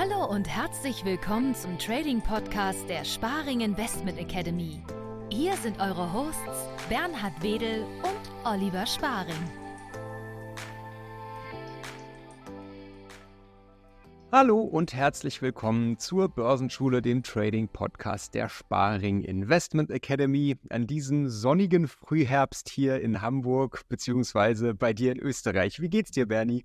Hallo und herzlich willkommen zum Trading Podcast der Sparing Investment Academy. Hier sind eure Hosts Bernhard Wedel und Oliver Sparing. Hallo und herzlich willkommen zur Börsenschule, dem Trading Podcast der Sparing Investment Academy an diesem sonnigen Frühherbst hier in Hamburg beziehungsweise bei dir in Österreich. Wie geht's dir, Bernie?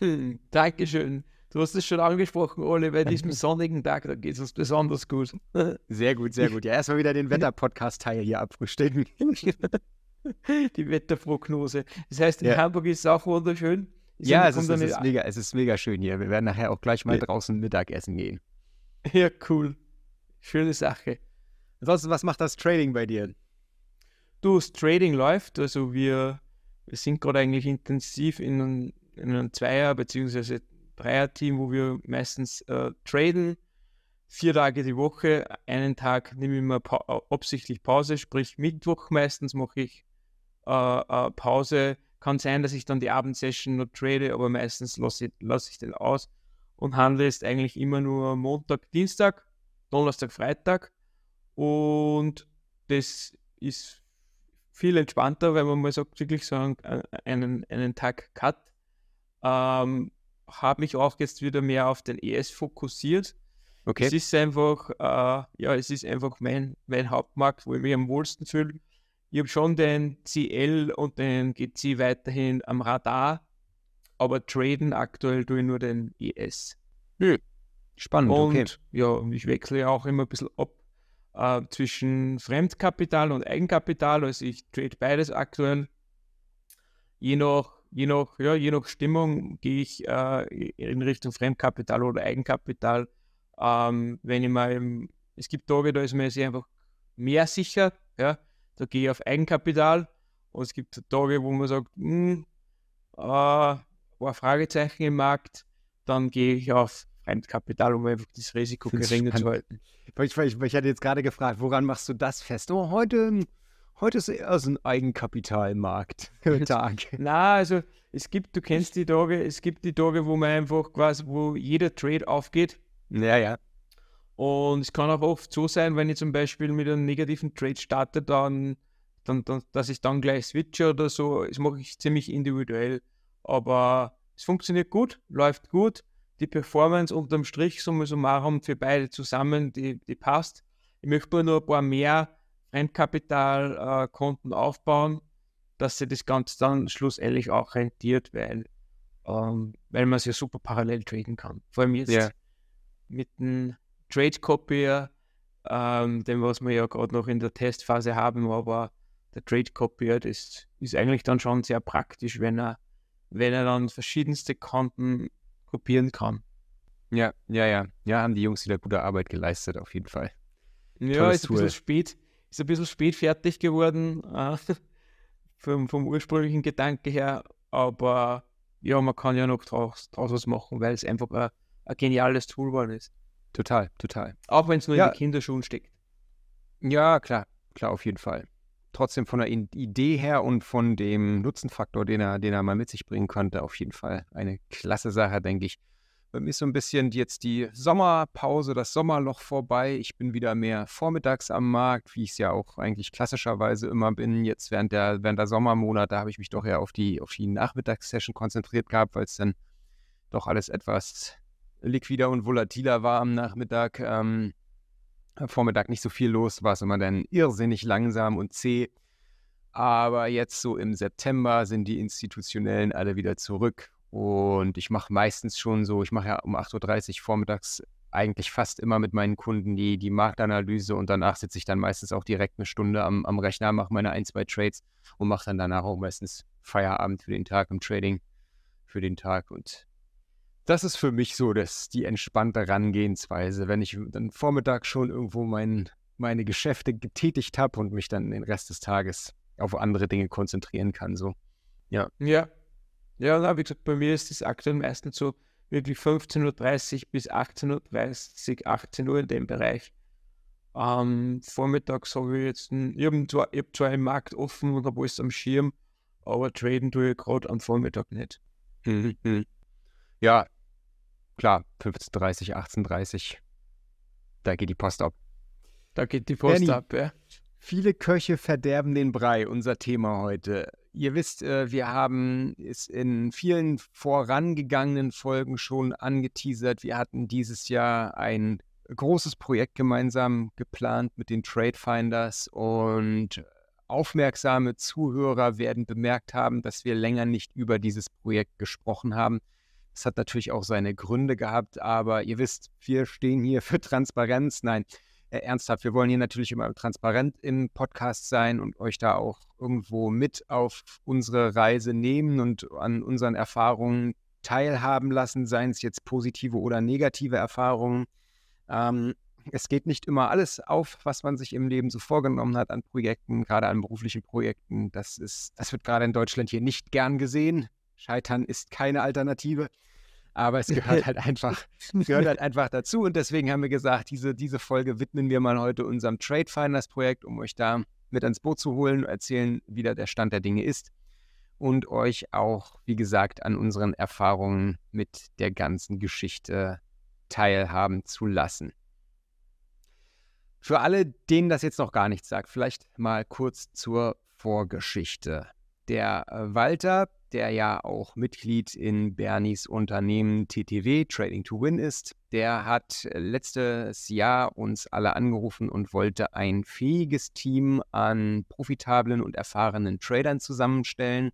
Hm, Dankeschön. Du hast es schon angesprochen, Ole, bei diesem sonnigen Tag, da geht es uns besonders gut. Sehr gut, sehr gut. Ja, erstmal wieder den Wetter-Podcast-Teil hier abfrühstücken. Die Wetterprognose. Das heißt, in Ja. Hamburg ist es auch wunderschön. Die Ja, es ist, es, ist mega, es ist mega schön hier. Wir werden nachher auch gleich mal Ja. draußen Mittagessen gehen. Ja, cool. Schöne Sache. Ansonsten, was macht das Trading bei dir? Du, das Trading läuft, also wir, wir sind gerade eigentlich intensiv in einem, in einem Zweier- bzw. Dreier-Team, wo wir meistens äh, traden. Vier Tage die Woche, einen Tag nehme ich mir pa äh, absichtlich Pause, sprich Mittwoch meistens mache ich äh, äh, Pause. Kann sein, dass ich dann die Abendsession noch trade, aber meistens lasse ich, lass ich den aus und handle jetzt eigentlich immer nur Montag, Dienstag, Donnerstag, Freitag. Und das ist viel entspannter, weil man mal sagt, wirklich so einen, einen, einen Tag Cut. Ähm, habe mich auch jetzt wieder mehr auf den ES fokussiert. Okay. Es ist einfach, äh, ja, es ist einfach mein, mein Hauptmarkt, wo ich mich am wohlsten fühle. Ich habe schon den CL und den GC weiterhin am Radar, aber traden aktuell tue ich nur den ES. Spannend, Und okay. ja, ich wechsle ja auch immer ein bisschen ab äh, zwischen Fremdkapital und Eigenkapital. Also ich trade beides aktuell. Je nach, je nach, ja, je nach Stimmung gehe ich äh, in Richtung Fremdkapital oder Eigenkapital. Ähm, wenn ich mal, im, es gibt Tage, da ist mir sehr einfach mehr sicher, ja, da gehe ich auf Eigenkapital. Und es gibt Tage, wo man sagt, hm, äh, war Fragezeichen im Markt, dann gehe ich auf Fremdkapital, um einfach das Risiko geringer zu halten. Ich, ich, ich hatte jetzt gerade gefragt, woran machst du das fest? Oh, heute, heute ist eher so ein Eigenkapitalmarkt-Tag. Na, also es gibt, du kennst die Tage, es gibt die Tage, wo man einfach quasi, wo jeder Trade aufgeht. Ja, ja. Und es kann auch oft so sein, wenn ich zum Beispiel mit einem negativen Trade starte, dann, dann, dann dass ich dann gleich switche oder so. Das mache ich ziemlich individuell. Aber es funktioniert gut, läuft gut. Die Performance unterm Strich, summa summarum, für beide zusammen, die, die passt. Ich möchte nur ein paar mehr Fremdkapitalkonten aufbauen, dass sich das Ganze dann schlussendlich auch rentiert, weil, ähm, weil man es ja super parallel traden kann. Vor allem jetzt Ja. mit dem Trade Copier, ähm, dem was wir ja gerade noch in der Testphase haben, aber der Trade Copier, das ist eigentlich dann schon sehr praktisch, wenn er, wenn er dann verschiedenste Konten kopieren kann. Ja, ja, ja. Ja, haben die Jungs wieder gute Arbeit geleistet, auf jeden Fall. Ja, Tolles ist ein bisschen Tool. spät, ist ein bisschen spät fertig geworden, äh, vom, vom ursprünglichen Gedanke her, aber ja, man kann ja noch draus, draus was machen, weil es einfach ein, ein geniales Tool geworden ist. Total, total. Auch wenn es nur Ja. in den Kinderschuhen steckt. Ja, klar, klar, auf jeden Fall. Trotzdem von der Idee her und von dem Nutzenfaktor, den er, den er mal mit sich bringen konnte, auf jeden Fall eine klasse Sache, denke ich. Bei mir ist so ein bisschen jetzt die Sommerpause, das Sommerloch vorbei. Ich bin wieder mehr vormittags am Markt, wie ich es ja auch eigentlich klassischerweise immer bin. Jetzt während der, während der Sommermonate habe ich mich doch eher auf die, auf die Nachmittagssession konzentriert gehabt, weil es dann doch alles etwas liquider und volatiler war am Nachmittag. Ähm, am Vormittag nicht so viel los, war es immer dann irrsinnig langsam und zäh. Aber jetzt so im September sind die Institutionellen alle wieder zurück. Und ich mache meistens schon so, ich mache ja um 8.30 Uhr vormittags eigentlich fast immer mit meinen Kunden die, die Marktanalyse und danach sitze ich dann meistens auch direkt eine Stunde am, am Rechner, mache meine ein, zwei Trades und mache dann danach auch meistens Feierabend für den Tag im Trading für den Tag. Und das ist für mich so das, die entspannte Herangehensweise, wenn ich dann Vormittag schon irgendwo mein, meine Geschäfte getätigt habe und mich dann den Rest des Tages auf andere Dinge konzentrieren kann. So. Ja. Ja, na, wie gesagt, bei mir ist es aktuell meistens so wirklich 15.30 Uhr bis 18.30 Uhr, 18 Uhr in dem Bereich. Ähm, vormittags habe ich jetzt, ein, ich habe zwar, ich hab zwar einen Markt offen und habe alles am Schirm, aber traden tue ich gerade am Vormittag nicht. Mhm. Ja, klar, 15.30, 18.30, da geht die Post ab. Da geht die Post Danny, ab, ja. Viele Köche verderben den Brei, unser Thema heute. Ihr wisst, äh, wir haben es in vielen vorangegangenen Folgen schon angeteasert. Wir hatten dieses Jahr ein großes Projekt gemeinsam geplant mit den Trade Finders und aufmerksame Zuhörer werden bemerkt haben, dass wir länger nicht über dieses Projekt gesprochen haben. Das hat natürlich auch seine Gründe gehabt, aber ihr wisst, wir stehen hier für Transparenz. Nein, äh, ernsthaft, wir wollen hier natürlich immer transparent im Podcast sein und euch da auch irgendwo mit auf unsere Reise nehmen und an unseren Erfahrungen teilhaben lassen, seien es jetzt positive oder negative Erfahrungen. Ähm, es geht nicht immer alles auf, was man sich im Leben so vorgenommen hat an Projekten, gerade an beruflichen Projekten. Das ist, das wird gerade in Deutschland hier nicht gern gesehen. Scheitern ist keine Alternative. Aber es gehört halt einfach, gehört halt einfach dazu. Und deswegen haben wir gesagt, diese, diese Folge widmen wir mal heute unserem Trade Finders Projekt, um euch da mit ans Boot zu holen, erzählen, wie da der Stand der Dinge ist und euch auch, wie gesagt, an unseren Erfahrungen mit der ganzen Geschichte teilhaben zu lassen. Für alle, denen das jetzt noch gar nichts sagt, vielleicht mal kurz zur Vorgeschichte. Der äh, Walter, der ja auch Mitglied in Bernies Unternehmen TTW, Trading to Win ist, der hat letztes Jahr uns alle angerufen und wollte ein fähiges Team an profitablen und erfahrenen Tradern zusammenstellen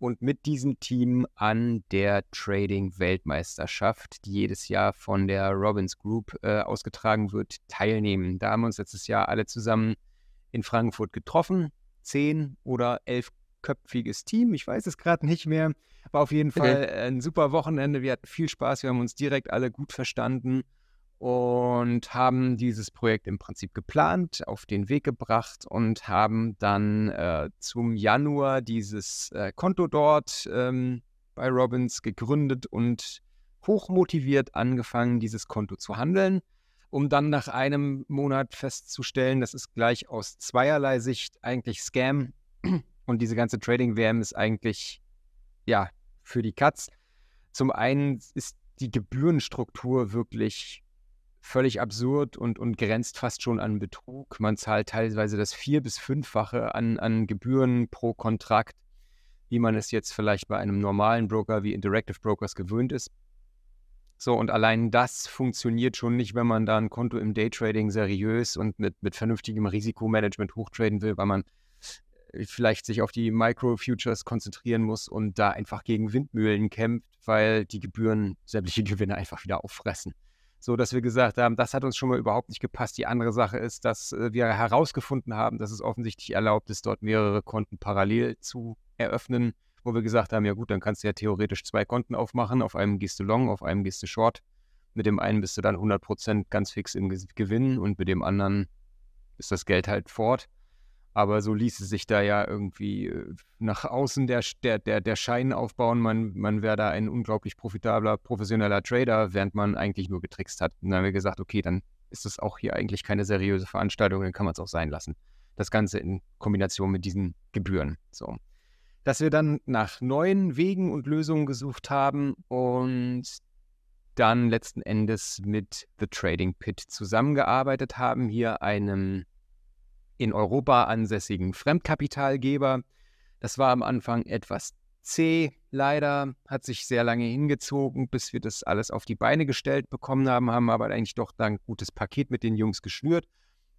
und mit diesem Team an der Trading-Weltmeisterschaft, die jedes Jahr von der Robbins Group äh, ausgetragen wird, teilnehmen. Da haben wir uns letztes Jahr alle zusammen in Frankfurt getroffen. Zehn oder elfköpfiges Team, ich weiß es gerade nicht mehr. War auf jeden Fall ein super Wochenende. Wir hatten viel Spaß, wir haben uns direkt alle gut verstanden und haben dieses Projekt im Prinzip geplant, auf den Weg gebracht und haben dann äh, zum Januar dieses äh, Konto dort ähm, bei Robbins gegründet und hochmotiviert angefangen, dieses Konto zu handeln, um dann nach einem Monat festzustellen, das ist gleich aus zweierlei Sicht eigentlich Scam und diese ganze Trading-WM ist eigentlich, ja, für die Katz. Zum einen ist die Gebührenstruktur wirklich völlig absurd und, und grenzt fast schon an Betrug. Man zahlt teilweise das vier- bis fünffache an, an Gebühren pro Kontrakt, wie man es jetzt vielleicht bei einem normalen Broker wie Interactive Brokers gewöhnt ist. So, und allein das funktioniert schon nicht, wenn man da ein Konto im Daytrading seriös und mit, mit vernünftigem Risikomanagement hochtraden will, weil man vielleicht sich auf die Micro-Futures konzentrieren muss und da einfach gegen Windmühlen kämpft, weil die Gebühren sämtliche Gewinne einfach wieder auffressen so dass wir gesagt haben, das hat uns schon mal überhaupt nicht gepasst. Die andere Sache ist, dass äh, wir herausgefunden haben, dass es offensichtlich erlaubt ist, dort mehrere Konten parallel zu eröffnen, wo wir gesagt haben, ja gut, dann kannst du ja theoretisch zwei Konten aufmachen. Auf einem gehst du long, auf einem gehst du short. Mit dem einen bist du dann 100% ganz fix im Gewinn und mit dem anderen ist das Geld halt fort. Aber so ließe sich da ja irgendwie äh, nach außen der, der, der, der Schein aufbauen, man, man wäre da ein unglaublich profitabler, professioneller Trader, während man eigentlich nur getrickst hat. Und dann haben wir gesagt, okay, dann ist das auch hier eigentlich keine seriöse Veranstaltung, dann kann man es auch sein lassen. Das Ganze in Kombination mit diesen Gebühren. So. Dass wir dann nach neuen Wegen und Lösungen gesucht haben und dann letzten Endes mit The Trading Pit zusammengearbeitet haben, hier einem in Europa ansässigen Fremdkapitalgeber. Das war am Anfang etwas zäh, leider, hat sich sehr lange hingezogen, bis wir das alles auf die Beine gestellt bekommen haben, haben aber eigentlich doch dann ein gutes Paket mit den Jungs geschnürt.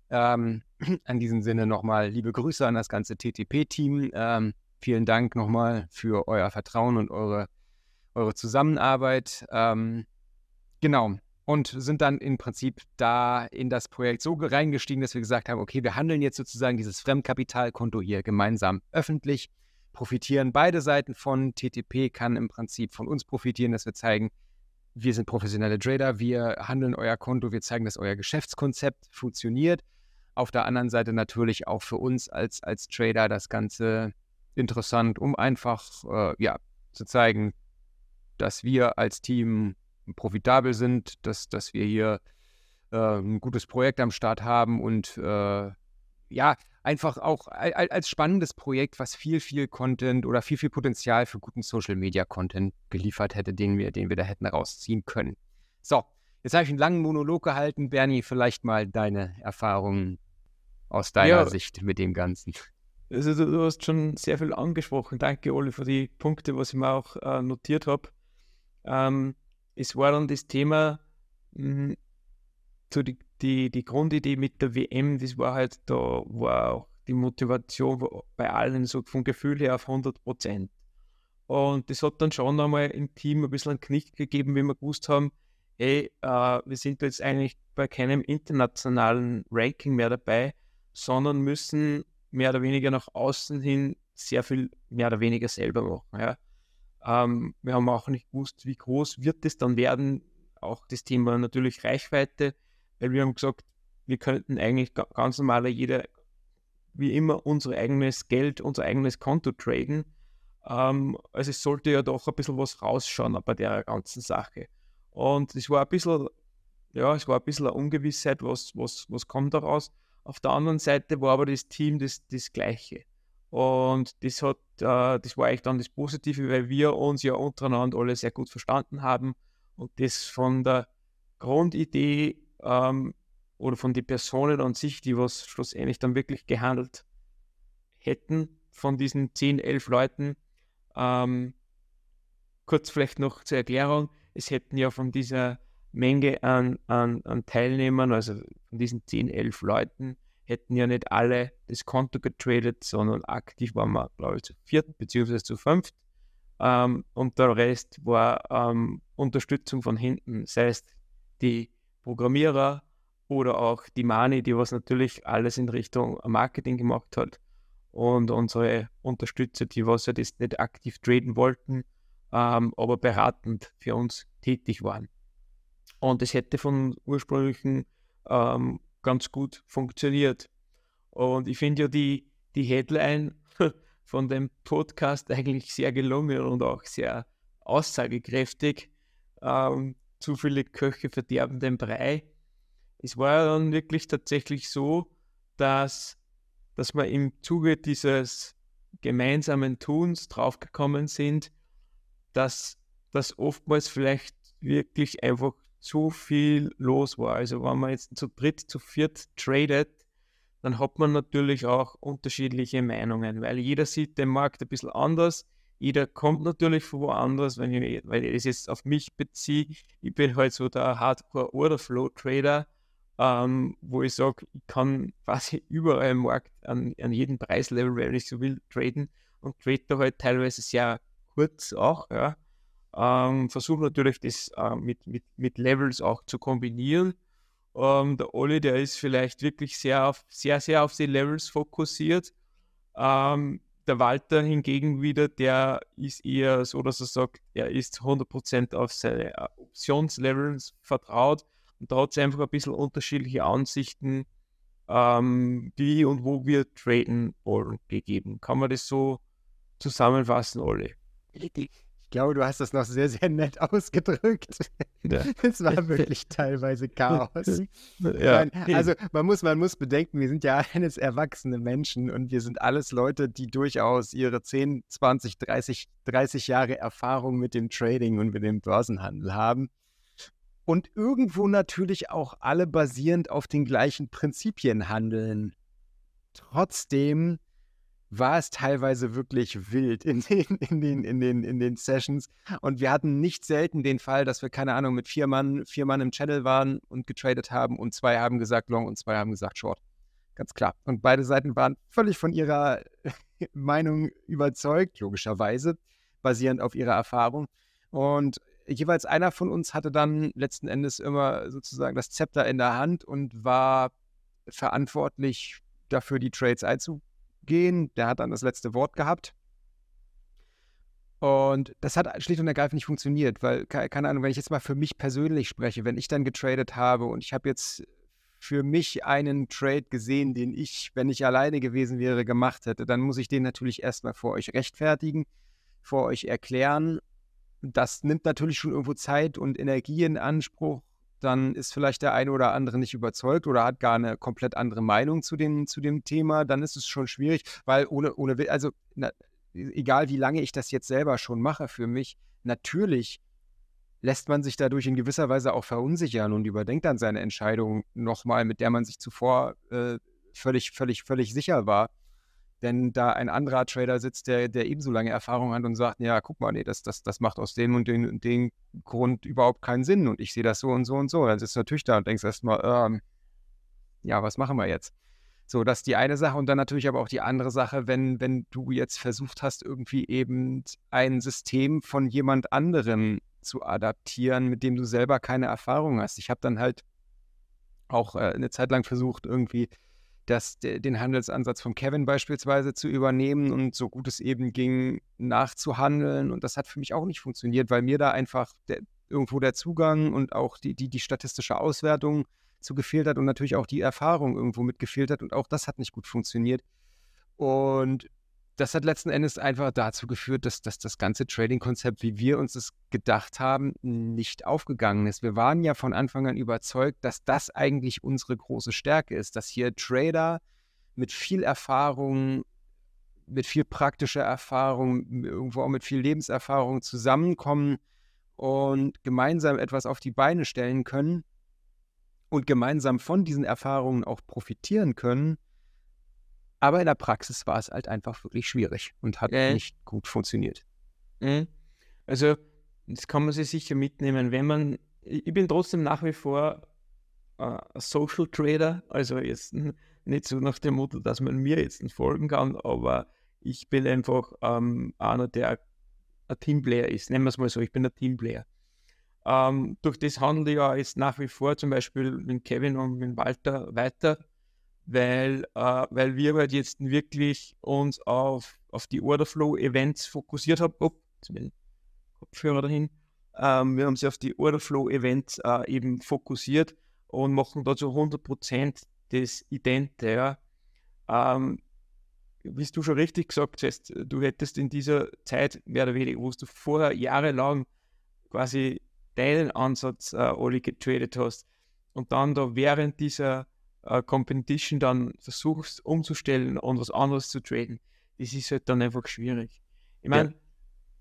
Ähm, an diesem Sinne nochmal liebe Grüße an das ganze TTP-Team. Ähm, vielen Dank nochmal für euer Vertrauen und eure, eure Zusammenarbeit. Ähm, genau, und sind dann im Prinzip da in das Projekt so reingestiegen, dass wir gesagt haben, okay, wir handeln jetzt sozusagen dieses Fremdkapitalkonto hier gemeinsam öffentlich, profitieren beide Seiten von. TTP kann im Prinzip von uns profitieren, dass wir zeigen, wir sind professionelle Trader, wir handeln euer Konto, wir zeigen, dass euer Geschäftskonzept funktioniert. Auf der anderen Seite natürlich auch für uns als, als Trader das Ganze interessant, um einfach äh, ja, zu zeigen, dass wir als Team profitabel sind, dass, dass wir hier äh, ein gutes Projekt am Start haben und äh, ja, einfach auch als spannendes Projekt, was viel, viel Content oder viel, viel Potenzial für guten Social Media Content geliefert hätte, den wir, den wir da hätten rausziehen können. So, jetzt habe ich einen langen Monolog gehalten. Bernie, vielleicht mal deine Erfahrungen aus deiner ja. Sicht mit dem Ganzen. Also du, du, hast schon sehr viel angesprochen. Danke, Olli, für die Punkte, was ich mir auch äh, notiert habe. Ähm, es war dann das Thema, mh, so die, die, die Grundidee mit der WM, das war halt, da war auch die Motivation bei allen so vom Gefühl her auf 100 Prozent. Und das hat dann schon einmal im Team ein bisschen einen Knick gegeben, wie wir gewusst haben, hey, äh, wir sind jetzt eigentlich bei keinem internationalen Ranking mehr dabei, sondern müssen mehr oder weniger nach außen hin sehr viel mehr oder weniger selber machen. Ja. Ähm, wir haben auch nicht gewusst, wie groß wird es dann werden. Auch das Thema natürlich Reichweite, weil wir haben gesagt, wir könnten eigentlich ganz normal jeder, wie immer, unser eigenes Geld, unser eigenes Konto traden. Ähm, also es sollte ja doch ein bisschen was rausschauen bei der ganzen Sache. Und es war ein bisschen, ja, es war ein bisschen eine Ungewissheit, was, was, was kommt daraus. Auf der anderen Seite war aber das Team das, das Gleiche. Und das, hat, äh, das war eigentlich dann das Positive, weil wir uns ja untereinander alle sehr gut verstanden haben und das von der Grundidee ähm, oder von den Personen an sich, die was schlussendlich dann wirklich gehandelt hätten, von diesen 10, 11 Leuten. Ähm, kurz vielleicht noch zur Erklärung, es hätten ja von dieser Menge an, an, an Teilnehmern, also von diesen 10, 11 Leuten, hätten ja nicht alle das Konto getradet, sondern aktiv waren wir, glaube ich, zu viert bzw. zu fünft. Ähm, und der Rest war ähm, Unterstützung von hinten, sei es die Programmierer oder auch die Mani, die was natürlich alles in Richtung Marketing gemacht hat. Und unsere Unterstützer, die was ja das nicht aktiv traden wollten, ähm, aber beratend für uns tätig waren. Und es hätte von ursprünglichen ähm, ganz gut funktioniert. Und ich finde ja die, die Headline von dem Podcast eigentlich sehr gelungen und auch sehr aussagekräftig. Ähm, zu viele Köche verderben den Brei. Es war ja dann wirklich tatsächlich so, dass, dass wir im Zuge dieses gemeinsamen Tuns draufgekommen sind, dass das oftmals vielleicht wirklich einfach zu viel los war. Also wenn man jetzt zu dritt, zu viert tradet, dann hat man natürlich auch unterschiedliche Meinungen, weil jeder sieht den Markt ein bisschen anders. Jeder kommt natürlich von woanders, wenn ich, weil ich es jetzt auf mich beziehe. Ich bin halt so der Hardcore-Order-Flow-Trader, ähm, wo ich sage, ich kann quasi überall im Markt an, an jedem Preislevel, wenn ich so will, traden und trade da halt teilweise sehr kurz auch. Ja. Ähm, Versuche natürlich das äh, mit, mit, mit Levels auch zu kombinieren. Ähm, der Olli, der ist vielleicht wirklich sehr, auf, sehr, sehr auf die Levels fokussiert. Ähm, der Walter hingegen wieder, der ist eher so, dass er sagt, er ist 100% auf seine äh, Optionslevels vertraut und da hat es einfach ein bisschen unterschiedliche Ansichten, ähm, wie und wo wir traden wollen, gegeben. Kann man das so zusammenfassen, Olli? Glaube, du hast das noch sehr, sehr nett ausgedrückt. Ja. Es war wirklich teilweise Chaos. Ja. Also man muss, man muss bedenken, wir sind ja alles erwachsene Menschen und wir sind alles Leute, die durchaus ihre 10, 20, 30, 30 Jahre Erfahrung mit dem Trading und mit dem Börsenhandel haben. Und irgendwo natürlich auch alle basierend auf den gleichen Prinzipien handeln. Trotzdem war es teilweise wirklich wild in den, in den, in den, in den Sessions. Und wir hatten nicht selten den Fall, dass wir, keine Ahnung, mit vier Mann, vier Mann im Channel waren und getradet haben und zwei haben gesagt Long und zwei haben gesagt Short. Ganz klar. Und beide Seiten waren völlig von ihrer Meinung überzeugt, logischerweise, basierend auf ihrer Erfahrung. Und jeweils einer von uns hatte dann letzten Endes immer sozusagen das Zepter in der Hand und war verantwortlich dafür, die Trades einzugehen gehen. Der hat dann das letzte Wort gehabt. Und das hat schlicht und ergreifend nicht funktioniert, weil, keine Ahnung, wenn ich jetzt mal für mich persönlich spreche, wenn ich dann getradet habe und ich habe jetzt für mich einen Trade gesehen, den ich, wenn ich alleine gewesen wäre, gemacht hätte, dann muss ich den natürlich erstmal vor euch rechtfertigen, vor euch erklären. Das nimmt natürlich schon irgendwo Zeit und Energie in Anspruch dann ist vielleicht der eine oder andere nicht überzeugt oder hat gar eine komplett andere Meinung zu dem, zu dem Thema, dann ist es schon schwierig, weil ohne, ohne also na, egal wie lange ich das jetzt selber schon mache für mich, natürlich lässt man sich dadurch in gewisser Weise auch verunsichern und überdenkt dann seine Entscheidung nochmal, mit der man sich zuvor äh, völlig, völlig, völlig sicher war. Denn da ein anderer Trader sitzt, der, der ebenso lange Erfahrung hat und sagt, ja, guck mal, nee, das, das, das macht aus dem und dem, dem Grund überhaupt keinen Sinn und ich sehe das so und so und so. Dann sitzt du natürlich da und denkst erstmal, ähm, ja, was machen wir jetzt? So, das ist die eine Sache und dann natürlich aber auch die andere Sache, wenn, wenn du jetzt versucht hast, irgendwie eben ein System von jemand anderem zu adaptieren, mit dem du selber keine Erfahrung hast. Ich habe dann halt auch äh, eine Zeit lang versucht, irgendwie das, den Handelsansatz von Kevin beispielsweise zu übernehmen und so gut es eben ging, nachzuhandeln. Und das hat für mich auch nicht funktioniert, weil mir da einfach der, irgendwo der Zugang und auch die, die, die statistische Auswertung zu gefehlt hat und natürlich auch die Erfahrung irgendwo mit gefehlt hat und auch das hat nicht gut funktioniert. Und das hat letzten Endes einfach dazu geführt, dass, dass das ganze Trading-Konzept, wie wir uns es gedacht haben, nicht aufgegangen ist. Wir waren ja von Anfang an überzeugt, dass das eigentlich unsere große Stärke ist, dass hier Trader mit viel Erfahrung, mit viel praktischer Erfahrung, irgendwo auch mit viel Lebenserfahrung zusammenkommen und gemeinsam etwas auf die Beine stellen können und gemeinsam von diesen Erfahrungen auch profitieren können. Aber in der Praxis war es halt einfach wirklich schwierig und hat äh. nicht gut funktioniert. Mhm. Also, das kann man sich sicher mitnehmen, wenn man, ich bin trotzdem nach wie vor äh, Social Trader, also jetzt nicht so nach dem Motto, dass man mir jetzt folgen kann, aber ich bin einfach ähm, einer, der ein Teamplayer ist. Nennen wir es mal so, ich bin ein Teamplayer. Ähm, durch das handle ich ja jetzt nach wie vor zum Beispiel mit Kevin und mit Walter weiter, weil, äh, weil wir halt jetzt wirklich uns auf, auf die Orderflow-Events fokussiert haben. Oh, Kopfhörer dahin. Ähm, wir haben sie auf die Orderflow-Events äh, eben fokussiert und machen da zu 100% das Idente. Ja. Ähm, wie du schon richtig gesagt hast, du hättest in dieser Zeit mehr oder weniger, wo du vorher jahrelang quasi deinen Ansatz, äh, Oli, getradet hast und dann da während dieser äh, Competition dann versuchst umzustellen und was anderes zu traden, das ist halt dann einfach schwierig. Ich meine, ja.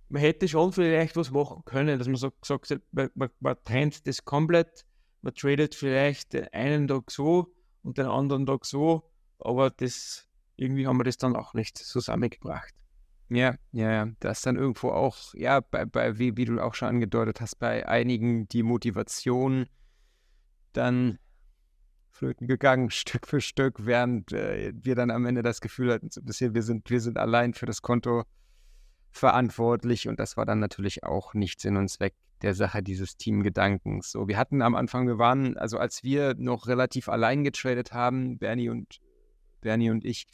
man hätte schon vielleicht was machen können, dass man so gesagt hat, man, man, man trennt das komplett, man tradet vielleicht den einen Tag so und den anderen Tag so, aber das irgendwie haben wir das dann auch nicht zusammengebracht. Ja, ja, ja. Da ist dann irgendwo auch, ja, bei, bei wie, wie du auch schon angedeutet hast, bei einigen die Motivation dann flöten gegangen, Stück für Stück, während äh, wir dann am Ende das Gefühl hatten, so ein wir sind, wir sind allein für das Konto verantwortlich und das war dann natürlich auch nicht Sinn und Zweck der Sache dieses Teamgedankens. So, wir hatten am Anfang, wir waren, also als wir noch relativ allein getradet haben, Bernie und Bernie und ich,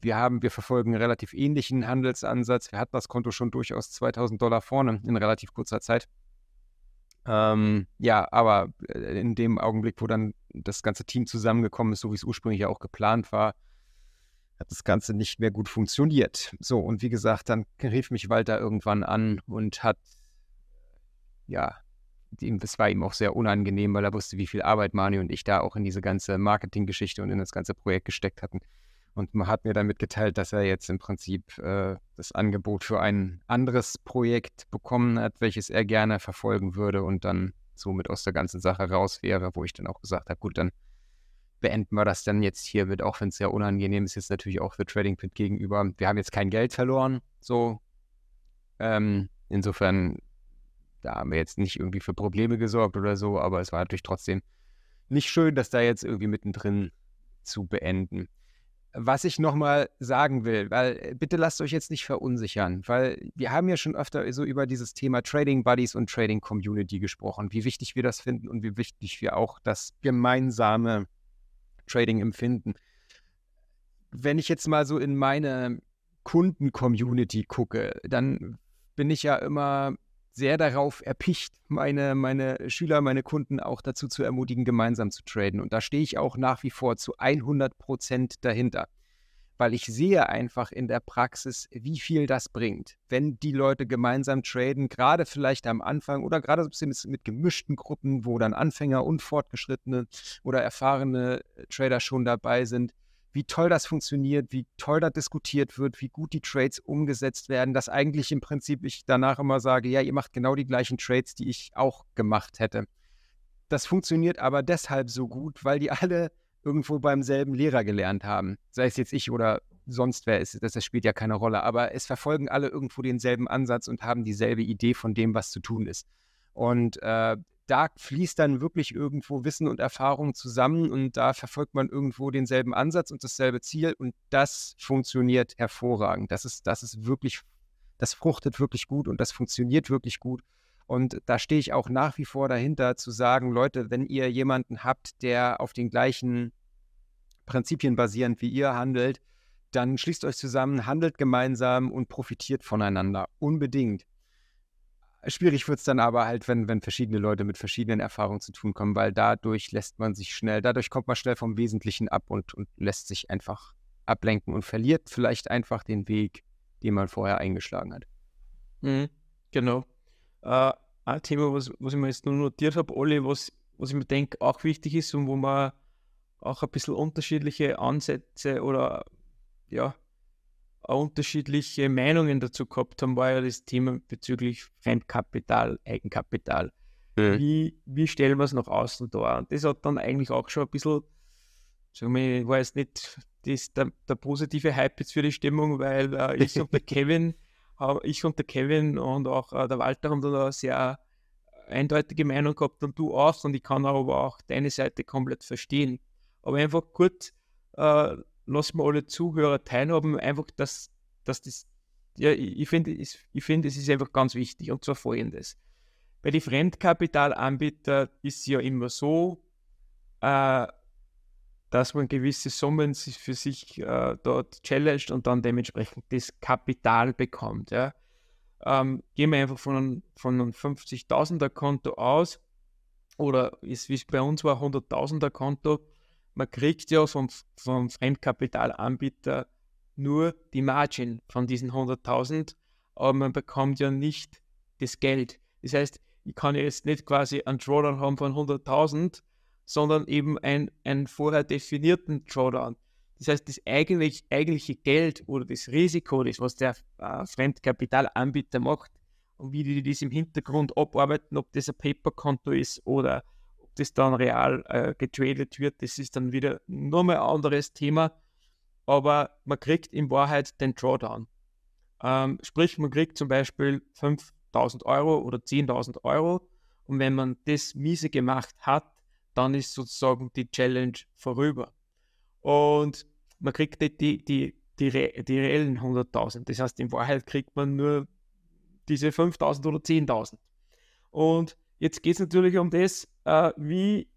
wir haben, wir verfolgen einen relativ ähnlichen Handelsansatz. Wir hatten das Konto schon durchaus 2000 Dollar vorne in relativ kurzer Zeit. Ähm, ja, aber äh, in dem Augenblick, wo dann das ganze Team zusammengekommen ist, so wie es ursprünglich ja auch geplant war, hat das Ganze nicht mehr gut funktioniert. So, und wie gesagt, dann rief mich Walter irgendwann an und hat, ja, es war ihm auch sehr unangenehm, weil er wusste, wie viel Arbeit Mani und ich da auch in diese ganze Marketinggeschichte und in das ganze Projekt gesteckt hatten. Und man hat mir dann mitgeteilt, dass er jetzt im Prinzip äh, das Angebot für ein anderes Projekt bekommen hat, welches er gerne verfolgen würde und dann somit aus der ganzen Sache raus wäre, wo ich dann auch gesagt habe, gut, dann beenden wir das dann jetzt hiermit, auch wenn es sehr unangenehm ist, jetzt natürlich auch für Trading Pit gegenüber. Wir haben jetzt kein Geld verloren, so. Ähm, insofern, da haben wir jetzt nicht irgendwie für Probleme gesorgt oder so, aber es war natürlich trotzdem nicht schön, das da jetzt irgendwie mittendrin zu beenden was ich nochmal sagen will, weil äh, bitte lasst euch jetzt nicht verunsichern, weil wir haben ja schon öfter so über dieses Thema Trading Buddies und Trading Community gesprochen, wie wichtig wir das finden und wie wichtig wir auch das gemeinsame Trading empfinden. Wenn ich jetzt mal so in meine Kunden-Community gucke, dann bin ich ja immer sehr darauf erpicht, meine, meine Schüler, meine Kunden auch dazu zu ermutigen, gemeinsam zu traden. Und da stehe ich auch nach wie vor zu 100 Prozent dahinter, weil ich sehe einfach in der Praxis, wie viel das bringt, wenn die Leute gemeinsam traden, gerade vielleicht am Anfang oder gerade so ein bisschen mit gemischten Gruppen, wo dann Anfänger und Fortgeschrittene oder erfahrene Trader schon dabei sind wie toll das funktioniert, wie toll da diskutiert wird, wie gut die Trades umgesetzt werden, dass eigentlich im Prinzip ich danach immer sage, ja, ihr macht genau die gleichen Trades, die ich auch gemacht hätte. Das funktioniert aber deshalb so gut, weil die alle irgendwo beim selben Lehrer gelernt haben. Sei es jetzt ich oder sonst wer ist, das, das spielt ja keine Rolle. Aber es verfolgen alle irgendwo denselben Ansatz und haben dieselbe Idee von dem, was zu tun ist. Und äh, da fließt dann wirklich irgendwo Wissen und Erfahrung zusammen und da verfolgt man irgendwo denselben Ansatz und dasselbe Ziel und das funktioniert hervorragend. Das ist, das ist wirklich, das fruchtet wirklich gut und das funktioniert wirklich gut. Und da stehe ich auch nach wie vor dahinter zu sagen, Leute, wenn ihr jemanden habt, der auf den gleichen Prinzipien basierend wie ihr handelt, dann schließt euch zusammen, handelt gemeinsam und profitiert voneinander. Unbedingt. Schwierig wird es dann aber halt, wenn, wenn verschiedene Leute mit verschiedenen Erfahrungen zu tun kommen, weil dadurch lässt man sich schnell, dadurch kommt man schnell vom Wesentlichen ab und, und lässt sich einfach ablenken und verliert vielleicht einfach den Weg, den man vorher eingeschlagen hat. Mhm, genau. Äh, ein Thema, was, was ich mir jetzt nur notiert habe, Olli, was, was ich mir denke, auch wichtig ist und wo man auch ein bisschen unterschiedliche Ansätze oder ja, unterschiedliche Meinungen dazu gehabt haben, war ja das Thema bezüglich Fremdkapital, Eigenkapital. Mhm. Wie, wie stellen wir es nach außen dar? Und das hat dann eigentlich auch schon ein bisschen, sagen wir, war jetzt nicht das, der, der positive Hype jetzt für die Stimmung, weil äh, ich und der Kevin ich und der Kevin und auch äh, der Walter haben da eine sehr eindeutige Meinung gehabt und du auch und ich kann aber auch deine Seite komplett verstehen. Aber einfach kurz, äh, lass mal alle Zuhörer teilhaben, einfach, dass, dass das, ja, ich, finde, ich find, es ist einfach ganz wichtig und zwar folgendes. Bei den Fremdkapitalanbietern ist es ja immer so, äh, dass man gewisse Summen für sich äh, dort challenged und dann dementsprechend das Kapital bekommt. Ja. Ähm, gehen wir einfach von einem, von einem 50.000er Konto aus oder ist, wie es bei uns war, 100.000er Konto. Man kriegt ja vom, vom Fremdkapitalanbieter nur die Margin von diesen 100.000, aber man bekommt ja nicht das Geld. Das heißt, ich kann jetzt nicht quasi einen Drawdown haben von 100.000 sondern eben ein, einen vorher definierten Drawdown. Das heißt, das eigentlich, eigentliche Geld oder das Risiko, das was der äh, Fremdkapitalanbieter macht und wie die das im Hintergrund abarbeiten, ob das ein Paperkonto ist oder das dann real äh, getradet wird, das ist dann wieder nur mal ein anderes Thema. Aber man kriegt in Wahrheit den Drawdown. Ähm, sprich, man kriegt zum Beispiel 5000 Euro oder 10.000 Euro und wenn man das miese gemacht hat, dann ist sozusagen die Challenge vorüber. Und man kriegt nicht die, die, die, die reellen 100.000. Das heißt, in Wahrheit kriegt man nur diese 5.000 oder 10.000. Und jetzt geht es natürlich um das, äh, wie,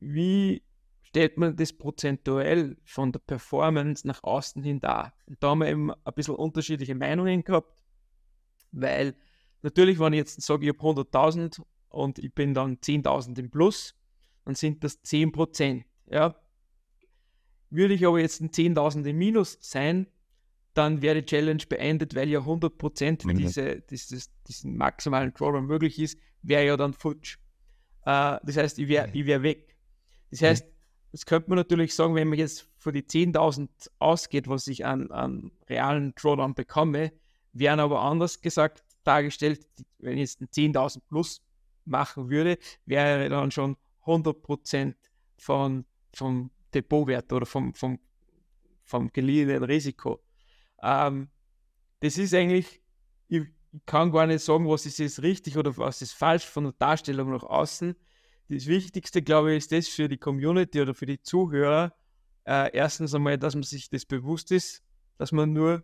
wie stellt man das prozentuell von der Performance nach außen hin dar. Und da haben wir eben ein bisschen unterschiedliche Meinungen gehabt, weil natürlich, wenn ich jetzt sage, ich habe 100.000 und ich bin dann 10.000 im Plus, dann sind das 10%. Ja. Würde ich aber jetzt ein 10.000 im Minus sein, dann wäre die Challenge beendet, weil ja 100% mhm. diese, dieses, diesen maximalen Drawdown möglich ist, wäre ja dann futsch. Äh, das heißt, ich wäre mhm. wär weg. Das heißt, mhm. das könnte man natürlich sagen, wenn man jetzt für die 10.000 ausgeht, was ich an, an realen Drawdown bekomme, wären aber anders gesagt dargestellt, wenn ich jetzt ein 10.000 plus machen würde, wäre dann schon 100% von, vom Depotwert oder vom, vom, vom geliehenen Risiko. Ähm, das ist eigentlich, ich, kann gar nicht sagen, was ist jetzt richtig oder was ist falsch von der Darstellung nach außen. Das Wichtigste, glaube ich, ist das für die Community oder für die Zuhörer. Äh, erstens einmal, dass man sich das bewusst ist, dass man nur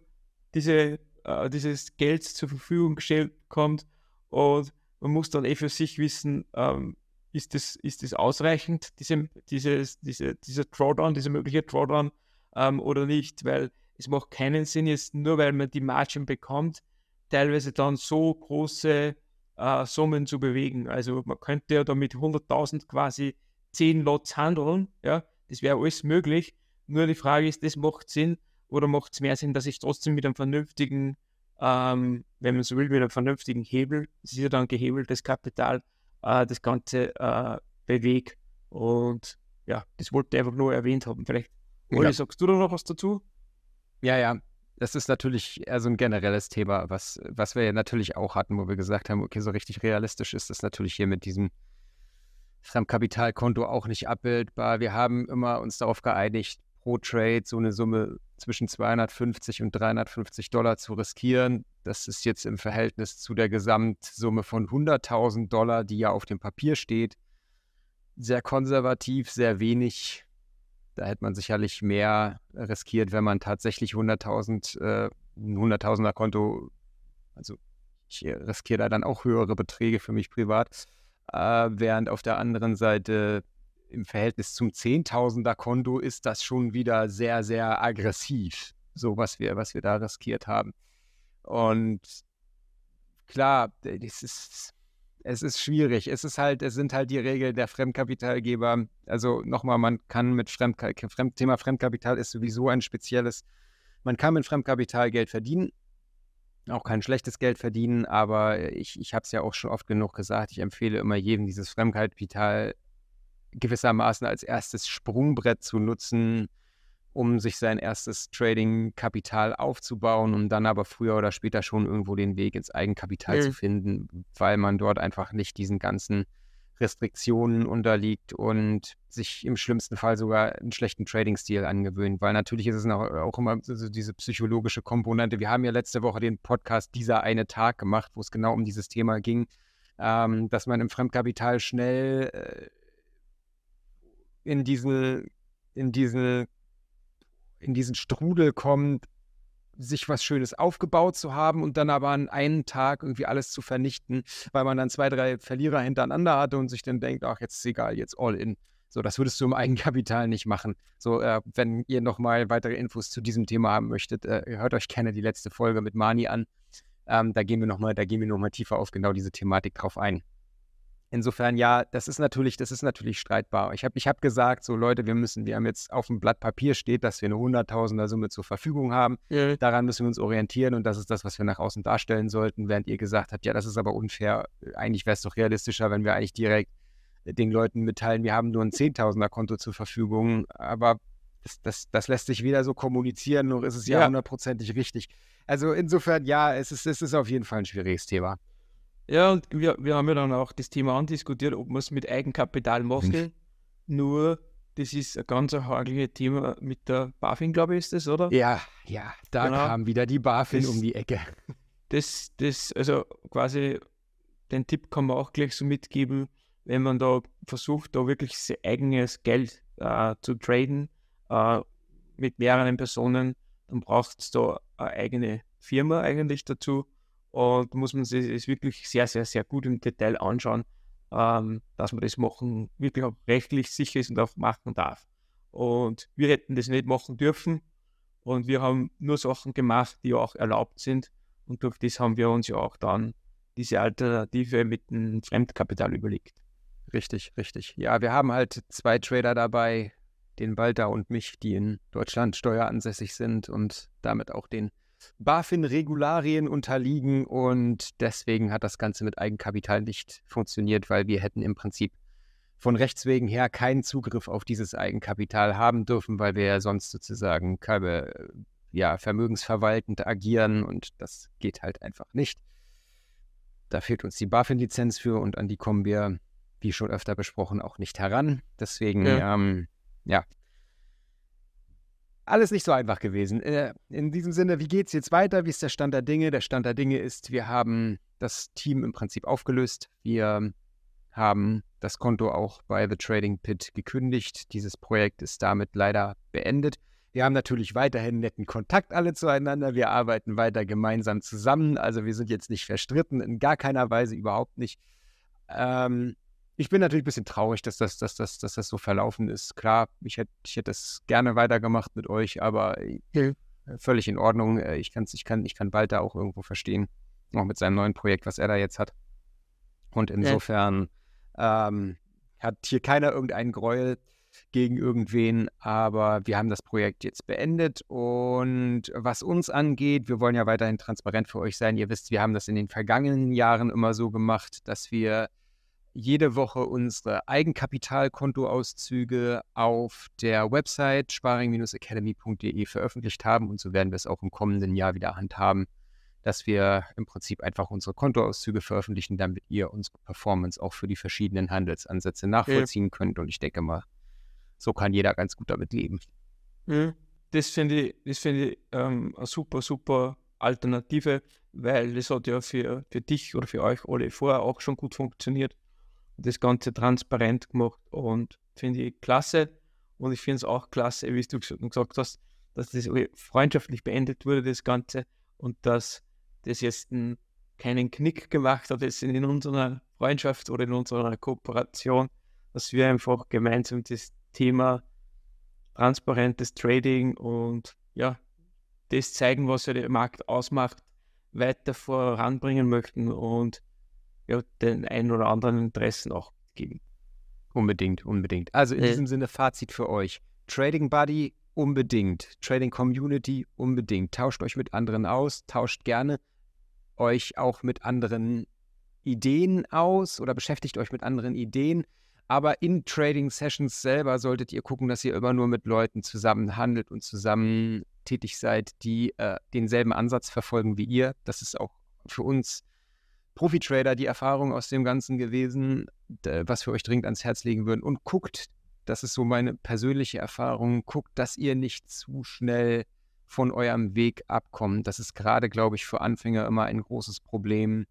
diese, äh, dieses Geld zur Verfügung gestellt bekommt und man muss dann eh für sich wissen, ähm, ist das, ist das ausreichend, diese, dieses, diese, dieser Drawdown, dieser mögliche Drawdown ähm, oder nicht, weil es macht keinen Sinn, jetzt nur weil man die Margin bekommt, teilweise dann so große äh, Summen zu bewegen. Also man könnte ja da mit 100.000 quasi 10 Lots handeln, ja, das wäre alles möglich. Nur die Frage ist, das macht Sinn oder macht es mehr Sinn, dass ich trotzdem mit einem vernünftigen, ähm, wenn man so will, mit einem vernünftigen Hebel, das ist ja dann gehebeltes Kapital, äh, das Ganze äh, bewegt. Und ja, das wollte ich einfach nur erwähnt haben. Vielleicht, Olli, Ja. sagst du da noch was dazu? Ja, ja. Das ist natürlich eher so ein generelles Thema, was, was wir ja natürlich auch hatten, wo wir gesagt haben, okay, so richtig realistisch ist das natürlich hier mit diesem Fremdkapitalkonto auch nicht abbildbar. Wir haben immer uns darauf geeinigt, pro Trade so eine Summe zwischen 250 und 350 Dollar zu riskieren. Das ist jetzt im Verhältnis zu der Gesamtsumme von 100.000 Dollar, die ja auf dem Papier steht, sehr konservativ, sehr wenig. Da hätte man sicherlich mehr riskiert, wenn man tatsächlich 100.000, äh, ein 100.000er Konto, also ich äh, riskiere da dann auch höhere Beträge für mich privat, äh, während auf der anderen Seite im Verhältnis zum 10.000er Konto ist das schon wieder sehr, sehr aggressiv, so was wir, was wir da riskiert haben. Und klar, es ist, es ist schwierig. Es ist halt, es sind halt die Regeln der Fremdkapitalgeber. Also nochmal, man kann mit Fremdka Fremd Thema Fremdkapital ist sowieso ein spezielles. Man kann mit Fremdkapital Geld verdienen, auch kein schlechtes Geld verdienen, aber ich, ich habe es ja auch schon oft genug gesagt. Ich empfehle immer jedem, dieses Fremdkapital gewissermaßen als erstes Sprungbrett zu nutzen, um sich sein erstes Trading-Kapital aufzubauen, um dann aber früher oder später schon irgendwo den Weg ins Eigenkapital Mhm. zu finden, weil man dort einfach nicht diesen ganzen Restriktionen unterliegt und sich im schlimmsten Fall sogar einen schlechten Trading-Stil angewöhnt, weil natürlich ist es auch, immer so so diese psychologische Komponente. Wir haben ja letzte Woche den Podcast Dieser eine Tag gemacht, wo es genau um dieses Thema ging, ähm, dass man im Fremdkapital schnell äh, in diese, in diese, in diesen Strudel kommt, sich was Schönes aufgebaut zu haben und dann aber an einem Tag irgendwie alles zu vernichten, weil man dann zwei, drei Verlierer hintereinander hatte und sich dann denkt, ach, jetzt ist egal, jetzt all in. So, das würdest du im Eigenkapital nicht machen. So, äh, wenn ihr nochmal weitere Infos zu diesem Thema haben möchtet, äh, hört euch gerne die letzte Folge mit Mani an. Ähm, da gehen wir nochmal, da gehen wir nochmal tiefer auf genau diese Thematik drauf ein. Insofern, ja, das ist natürlich, das ist natürlich streitbar. Ich habe ich hab gesagt, so Leute, wir müssen, wir haben jetzt auf dem Blatt Papier steht, dass wir eine Hunderttausender Summe zur Verfügung haben. Ja. Daran müssen wir uns orientieren und das ist das, was wir nach außen darstellen sollten, während ihr gesagt habt, ja, das ist aber unfair. Eigentlich wäre es doch realistischer, wenn wir eigentlich direkt den Leuten mitteilen, wir haben nur ein Zehntausender Konto zur Verfügung, aber das, das, das lässt sich wieder so kommunizieren, nur ist es ja Ja. hundertprozentig richtig. Also insofern, ja, es ist, es ist auf jeden Fall ein schwieriges Thema. Ja, und wir, wir haben ja dann auch das Thema andiskutiert, ob wir es mit Eigenkapital machen. Nur, das ist ein ganz hagliches Thema mit der BaFin, glaube ich, ist das, oder? Ja, ja, da Genau. kam wieder die BaFin Das- um die Ecke. Das, das, also quasi, den Tipp kann man auch gleich so mitgeben, wenn man da versucht, da wirklich sein eigenes Geld äh, zu traden äh, mit mehreren Personen, dann braucht es da eine eigene Firma eigentlich dazu und muss man sich das wirklich sehr, sehr, sehr gut im Detail anschauen, ähm, dass man das machen, wirklich auch rechtlich sicher ist und auch machen darf. Und wir hätten das nicht machen dürfen und wir haben nur Sachen gemacht, die auch erlaubt sind und durch das haben wir uns ja auch dann diese Alternative mit dem Fremdkapital überlegt. Richtig, richtig. Ja, wir haben halt zwei Trader dabei, den Walter und mich, die in Deutschland steueransässig sind und damit auch den BaFin-Regularien unterliegen. Und deswegen hat das Ganze mit Eigenkapital nicht funktioniert, weil wir hätten im Prinzip von Rechts wegen her keinen Zugriff auf dieses Eigenkapital haben dürfen, weil wir ja sonst sozusagen keine, äh, ja, vermögensverwaltend agieren und das geht halt einfach nicht. Da fehlt uns die BaFin-Lizenz für und an die kommen wir wie schon öfter besprochen, auch nicht heran. Deswegen, Ja. ähm, ja. Alles nicht so einfach gewesen. Äh, in diesem Sinne, wie geht es jetzt weiter? Wie ist der Stand der Dinge? Der Stand der Dinge ist, wir haben das Team im Prinzip aufgelöst. Wir haben das Konto auch bei The Trading Pit gekündigt. Dieses Projekt ist damit leider beendet. Wir haben natürlich weiterhin netten Kontakt alle zueinander. Wir arbeiten weiter gemeinsam zusammen. Also wir sind jetzt nicht verstritten, in gar keiner Weise überhaupt nicht. Ähm, ich bin natürlich ein bisschen traurig, dass das, dass, das, dass das so verlaufen ist. Klar, ich hätte ich hätt das gerne weitergemacht mit euch, aber äh, völlig in Ordnung. Äh, Ich, kann's, ich, kann, ich kann Walter auch irgendwo verstehen, auch mit seinem neuen Projekt, was er da jetzt hat. Und insofern ähm, hat hier keiner irgendeinen Gräuel gegen irgendwen, aber wir haben das Projekt jetzt beendet und was uns angeht, wir wollen ja weiterhin transparent für euch sein. Ihr wisst, wir haben das in den vergangenen Jahren immer so gemacht, dass wir jede Woche unsere Eigenkapitalkontoauszüge auf der Website sparing-academy.de veröffentlicht haben und so werden wir es auch im kommenden Jahr wieder handhaben, dass wir im Prinzip einfach unsere Kontoauszüge veröffentlichen, damit ihr unsere Performance auch für die verschiedenen Handelsansätze nachvollziehen okay. könnt und ich denke mal, so kann jeder ganz gut damit leben. Mhm. Das finde ich, das find ich ähm, eine super, super Alternative, weil das hat ja für, für dich oder für euch alle vorher auch schon gut funktioniert. Das Ganze transparent gemacht und finde ich klasse. Und ich finde es auch klasse, wie du gesagt hast, dass das freundschaftlich beendet wurde, das Ganze, und dass das jetzt einen, keinen Knick gemacht hat, jetzt in unserer Freundschaft oder in unserer Kooperation, dass wir einfach gemeinsam das Thema transparentes Trading und ja, das zeigen, was ja der Markt ausmacht, weiter voranbringen möchten und ja, den einen oder anderen Interessen auch geben. Unbedingt, unbedingt. Also in äh. diesem Sinne Fazit für euch. Trading Buddy unbedingt. Trading Community unbedingt. Tauscht euch mit anderen aus, tauscht gerne euch auch mit anderen Ideen aus oder beschäftigt euch mit anderen Ideen. Aber in Trading Sessions selber solltet ihr gucken, dass ihr immer nur mit Leuten zusammen handelt und zusammen tätig seid, die äh, denselben Ansatz verfolgen wie ihr. Das ist auch für uns Profi-Trader die Erfahrung aus dem Ganzen gewesen, was wir euch dringend ans Herz legen würden. Und guckt, das ist so meine persönliche Erfahrung, guckt, dass ihr nicht zu schnell von eurem Weg abkommt. Das ist gerade, glaube ich, für Anfänger immer ein großes Problem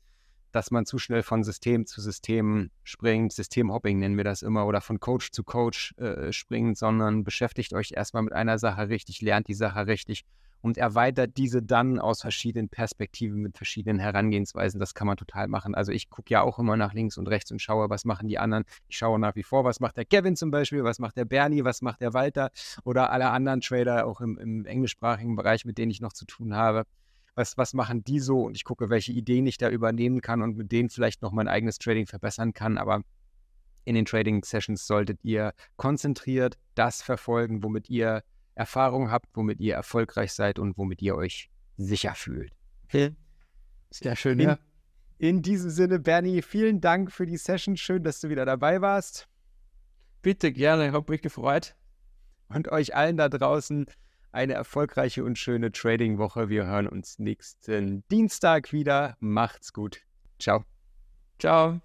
dass man zu schnell von System zu System springt. Systemhopping nennen wir das immer oder von Coach zu Coach äh, springt, sondern beschäftigt euch erstmal mit einer Sache richtig, lernt die Sache richtig und erweitert diese dann aus verschiedenen Perspektiven mit verschiedenen Herangehensweisen. Das kann man total machen. Also ich gucke ja auch immer nach links und rechts und schaue, was machen die anderen. Ich schaue nach wie vor, was macht der Kevin zum Beispiel, was macht der Bernie, was macht der Walter oder alle anderen Trader auch im, im englischsprachigen Bereich, mit denen ich noch zu tun habe was, was machen die so und ich gucke, welche Ideen ich da übernehmen kann und mit denen vielleicht noch mein eigenes Trading verbessern kann. Aber in den Trading-Sessions solltet ihr konzentriert das verfolgen, womit ihr Erfahrung habt, womit ihr erfolgreich seid und womit ihr euch sicher fühlt. Sehr schön, in, ja. In diesem Sinne, Bernie, vielen Dank für die Session. Schön, dass du wieder dabei warst. Bitte gerne, ich habe mich gefreut. Und euch allen da draußen eine erfolgreiche und schöne Trading-Woche. Wir hören uns nächsten Dienstag wieder. Macht's gut. Ciao. Ciao.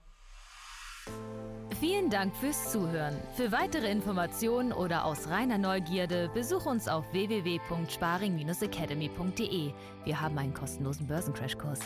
Vielen Dank fürs Zuhören. Für weitere Informationen oder aus reiner Neugierde besuch uns auf www.sparing-academy.de. Wir haben einen kostenlosen Börsencrashkurs.